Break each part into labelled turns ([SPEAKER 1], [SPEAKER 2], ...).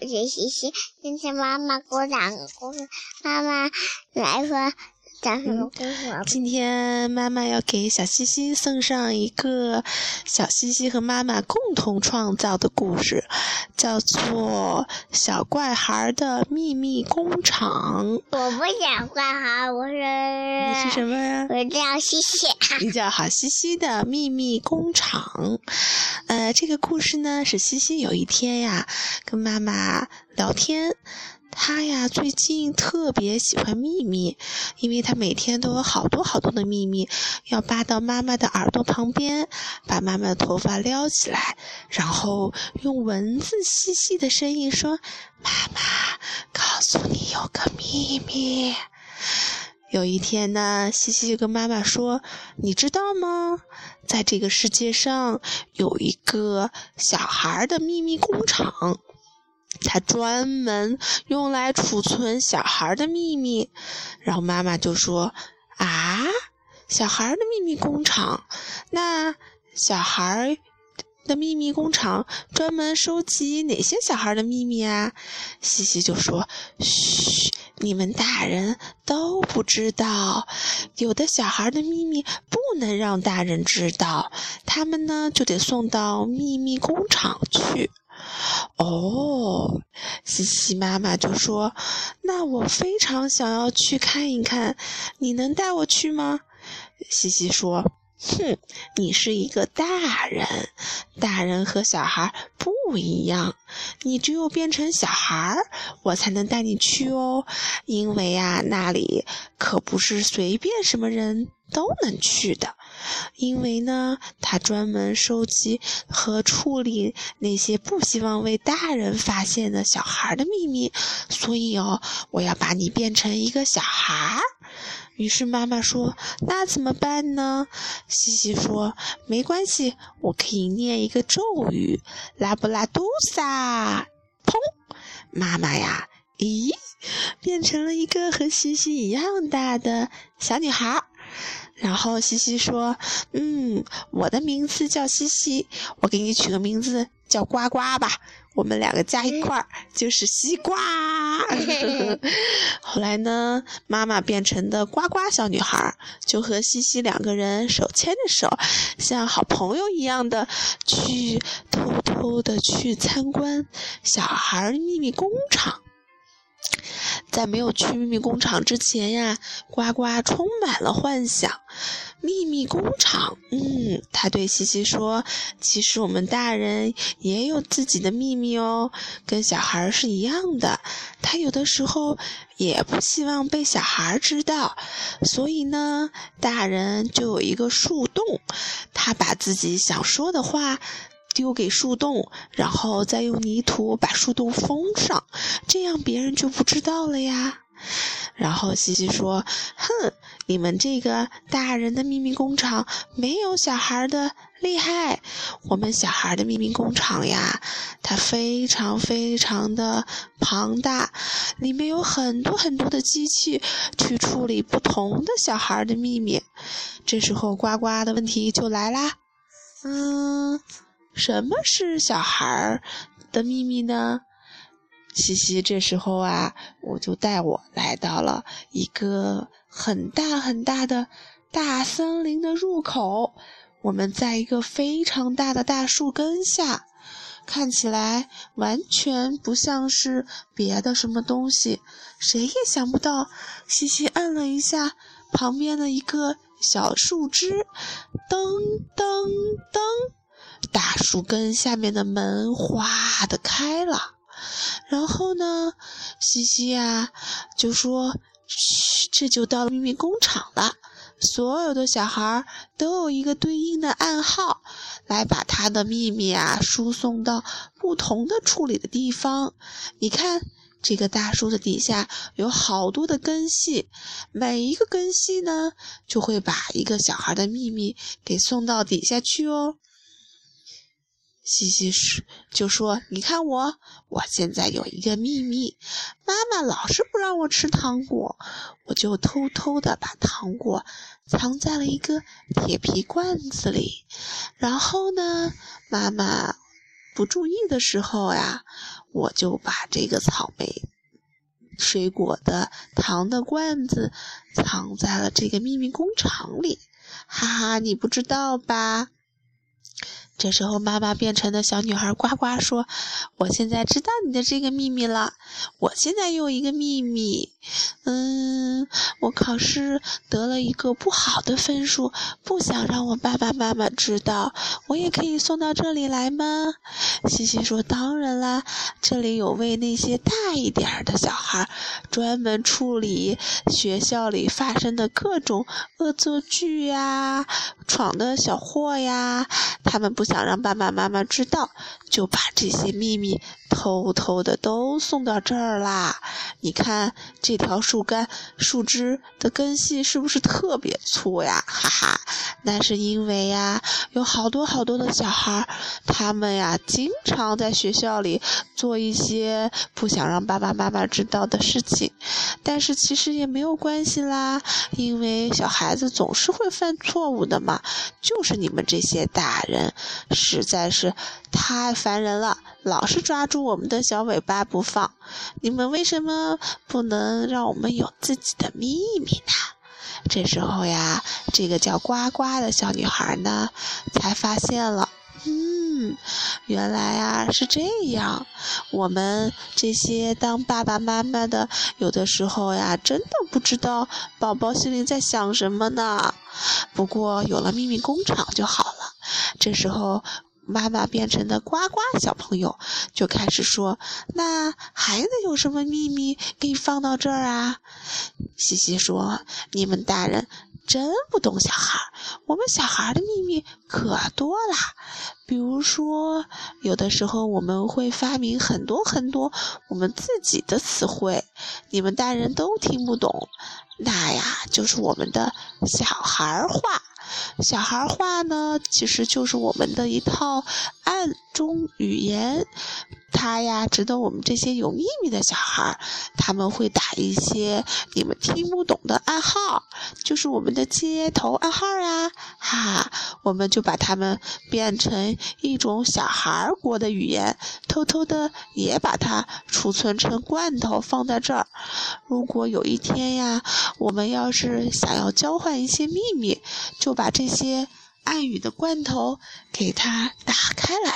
[SPEAKER 1] 我是西西。今天妈妈给我讲个故事，妈妈来说讲什么故事？
[SPEAKER 2] 今天妈妈要给小西西送上一个小西西和妈妈共同创造的故事，叫做《小怪孩的秘密工厂》。
[SPEAKER 1] 我不想怪孩，我是
[SPEAKER 2] 你是什么呀？
[SPEAKER 1] 我叫西西。
[SPEAKER 2] 你叫好西西的秘密工厂。呃，这个故事呢是西西有一天呀跟妈妈聊天，他呀最近特别喜欢秘密，因为他每天都有好多好多的秘密要扒到妈妈的耳朵旁边，把妈妈的头发撩起来，然后用蚊子细细的声音说：“妈妈，告诉你有个秘密。”有一天呢，西西就跟妈妈说：“你知道吗？在这个世界上有一个小孩的秘密工厂，它专门用来储存小孩的秘密。”然后妈妈就说：“啊，小孩的秘密工厂？那小孩的秘密工厂专门收集哪些小孩的秘密啊？”西西就说：“嘘。”你们大人都不知道，有的小孩的秘密不能让大人知道，他们呢就得送到秘密工厂去。哦，西西妈妈就说：“那我非常想要去看一看，你能带我去吗？”西西说。哼，你是一个大人，大人和小孩不一样，你只有变成小孩，我才能带你去哦。因为啊，那里可不是随便什么人都能去的，因为呢，他专门收集和处理那些不希望为大人发现的小孩的秘密，所以哦，我要把你变成一个小孩儿。于是妈妈说：“那怎么办呢？”西西说：“没关系，我可以念一个咒语，拉布拉多萨，砰！妈妈呀，咦，变成了一个和西西一样大的小女孩。”然后西西说：“嗯，我的名字叫西西，我给你取个名字叫呱呱吧。”我们两个加一块儿就是西瓜。后来呢，妈妈变成的呱呱小女孩，就和西西两个人手牵着手，像好朋友一样的去偷偷的去参观小孩秘密工厂。在没有去秘密工厂之前呀，呱呱充满了幻想。秘密工厂，嗯，他对西西说：“其实我们大人也有自己的秘密哦，跟小孩是一样的。他有的时候也不希望被小孩知道，所以呢，大人就有一个树洞，他把自己想说的话。”丢给树洞，然后再用泥土把树洞封上，这样别人就不知道了呀。然后西西说：“哼，你们这个大人的秘密工厂没有小孩的厉害。我们小孩的秘密工厂呀，它非常非常的庞大，里面有很多很多的机器去处理不同的小孩的秘密。”这时候呱呱的问题就来啦，嗯。什么是小孩儿的秘密呢？西西这时候啊，我就带我来到了一个很大很大的大森林的入口。我们在一个非常大的大树根下，看起来完全不像是别的什么东西。谁也想不到，西西按了一下旁边的一个小树枝，噔噔噔。大树根下面的门哗的开了，然后呢，西西呀就说：“嘘，这就到了秘密工厂了。所有的小孩都有一个对应的暗号，来把他的秘密啊输送到不同的处理的地方。你看，这个大树的底下有好多的根系，每一个根系呢，就会把一个小孩的秘密给送到底下去哦。”西西说就说：“你看我，我现在有一个秘密，妈妈老是不让我吃糖果，我就偷偷的把糖果藏在了一个铁皮罐子里。然后呢，妈妈不注意的时候呀，我就把这个草莓水果的糖的罐子藏在了这个秘密工厂里。哈哈，你不知道吧？这时候，妈妈变成的小女孩呱呱说：“我现在知道你的这个秘密了。我现在有一个秘密，嗯，我考试得了一个不好的分数，不想让我爸爸妈妈知道。我也可以送到这里来吗？”西西说：“当然啦，这里有为那些大一点的小孩专门处理学校里发生的各种恶作剧呀、闯的小祸呀，他们不。”想让爸爸妈妈知道，就把这些秘密偷偷的都送到这儿啦。你看这条树干、树枝的根系是不是特别粗呀？哈哈，那是因为呀，有好多好多的小孩，他们呀经常在学校里做一些不想让爸爸妈妈知道的事情。但是其实也没有关系啦，因为小孩子总是会犯错误的嘛。就是你们这些大人。实在是太烦人了，老是抓住我们的小尾巴不放。你们为什么不能让我们有自己的秘密呢？这时候呀，这个叫呱呱的小女孩呢，才发现了，嗯，原来啊是这样。我们这些当爸爸妈妈的，有的时候呀，真的不知道宝宝心里在想什么呢。不过有了秘密工厂就好了。这时候，妈妈变成的呱呱小朋友就开始说：“那孩子有什么秘密可以放到这儿啊？”西西说：“你们大人真不懂小孩，我们小孩的秘密可多啦。比如说，有的时候我们会发明很多很多我们自己的词汇，你们大人都听不懂，那呀就是我们的小孩话。”小孩话呢，其实就是我们的一套暗中语言。它呀，指的我们这些有秘密的小孩，他们会打一些你们听不懂的暗号，就是我们的街头暗号呀。哈哈，我们就把它们变成一种小孩国的语言，偷偷的也把它储存成罐头放在这儿。如果有一天呀，我们要是想要交换一些秘密，就把这些暗语的罐头给它打开来。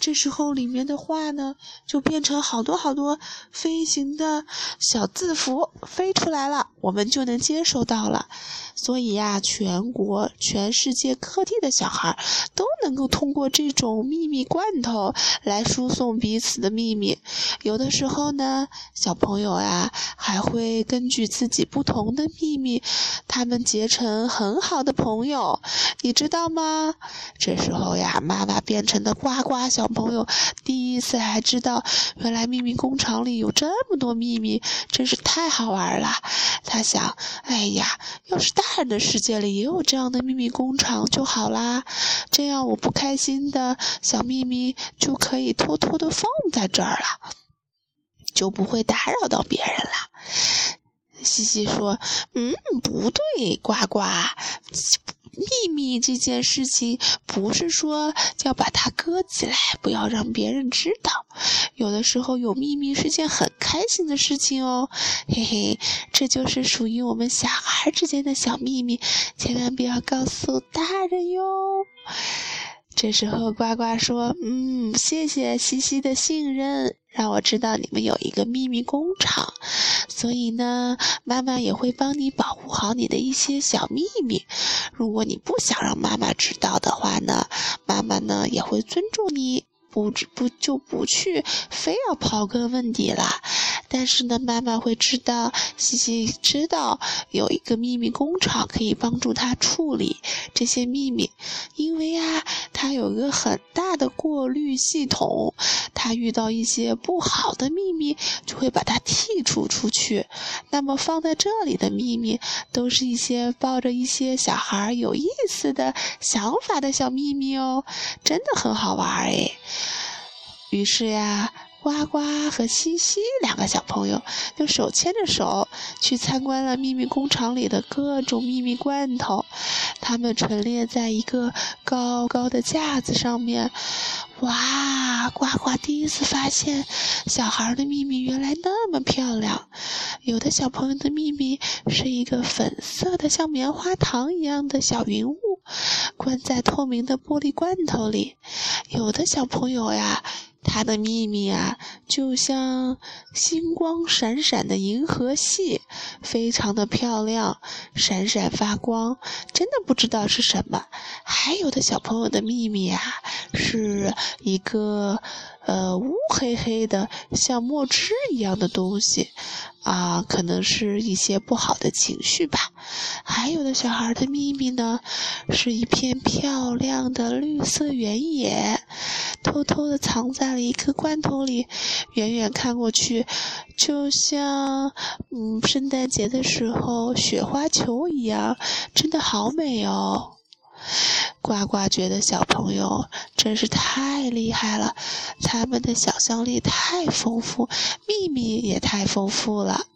[SPEAKER 2] 这时候，里面的话呢，就变成好多好多飞行的小字符飞出来了，我们就能接收到了。所以呀，全国、全世界各地的小孩都能够通过这种秘密罐头来输送彼此的秘密。有的时候呢，小朋友呀，还会根据自己不同的秘密，他们结成很好的朋友，你知道吗？这时候呀，妈妈变成的呱呱小。朋友第一次还知道，原来秘密工厂里有这么多秘密，真是太好玩了。他想，哎呀，要是大人的世界里也有这样的秘密工厂就好啦，这样我不开心的小秘密就可以偷偷的放在这儿了，就不会打扰到别人了。西西说：“嗯，不对，呱呱。”秘密这件事情，不是说要把它搁起来，不要让别人知道。有的时候有秘密是件很开心的事情哦，嘿嘿，这就是属于我们小孩之间的小秘密，千万不要告诉大人哟。这时候呱呱说：“嗯，谢谢西西的信任，让我知道你们有一个秘密工厂。”所以呢，妈妈也会帮你保护好你的一些小秘密。如果你不想让妈妈知道的话呢，妈妈呢也会尊重你，不不就不去非要刨根问底了。但是呢，妈妈会知道，西西知道有一个秘密工厂可以帮助他处理这些秘密，因为呀，他有一个很大的过滤系统，他遇到一些不好的秘密就会把它剔除出去。那么放在这里的秘密，都是一些抱着一些小孩有意思的想法的小秘密哦，真的很好玩哎。于是呀。呱呱和西西两个小朋友就手牵着手去参观了秘密工厂里的各种秘密罐头，它们陈列在一个高高的架子上面。哇，呱呱第一次发现小孩的秘密原来那么漂亮。有的小朋友的秘密是一个粉色的像棉花糖一样的小云雾，关在透明的玻璃罐头里。有的小朋友呀。它的秘密啊，就像星光闪闪的银河系，非常的漂亮，闪闪发光，真的不知道是什么。还有的小朋友的秘密啊，是一个呃乌黑黑的像墨汁一样的东西。啊，可能是一些不好的情绪吧。还有的小孩的秘密呢，是一片漂亮的绿色原野，偷偷的藏在了一个罐头里。远远看过去，就像嗯是，圣诞节的时候雪花球一样，真的好美哦。呱呱觉得小朋友真是太厉害了，他们的想象力太丰富，秘密也太丰富了。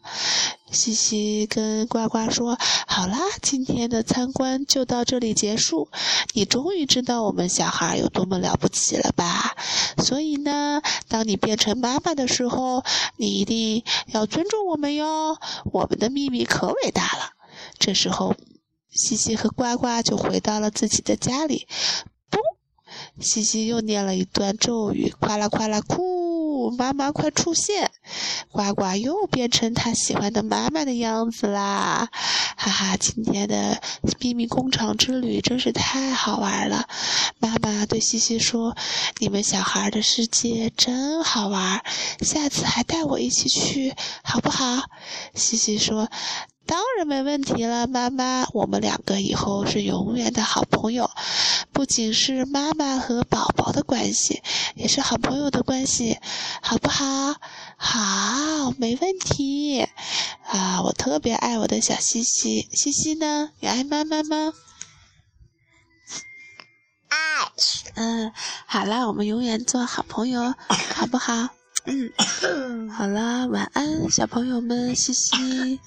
[SPEAKER 2] 西西跟呱呱说：“好啦，今天的参观就到这里结束。你终于知道我们小孩有多么了不起了吧？所以呢，当你变成妈妈的时候，你一定要尊重我们哟。我们的秘密可伟大了。”这时候。西西和呱呱就回到了自己的家里。嘣！西西又念了一段咒语：“夸啦夸啦哭，妈妈快出现！”呱呱又变成他喜欢的妈妈的样子啦！哈哈，今天的秘密工厂之旅真是太好玩了。妈妈对西西说：“你们小孩的世界真好玩，下次还带我一起去好不好？”西西说。当然没问题了，妈妈，我们两个以后是永远的好朋友，不仅是妈妈和宝宝的关系，也是好朋友的关系，好不好？好，没问题。啊，我特别爱我的小西西，西西呢？你爱妈妈吗？
[SPEAKER 1] 爱。
[SPEAKER 2] 嗯，好啦，我们永远做好朋友，好不好？嗯，好了，晚安，小朋友们，西西。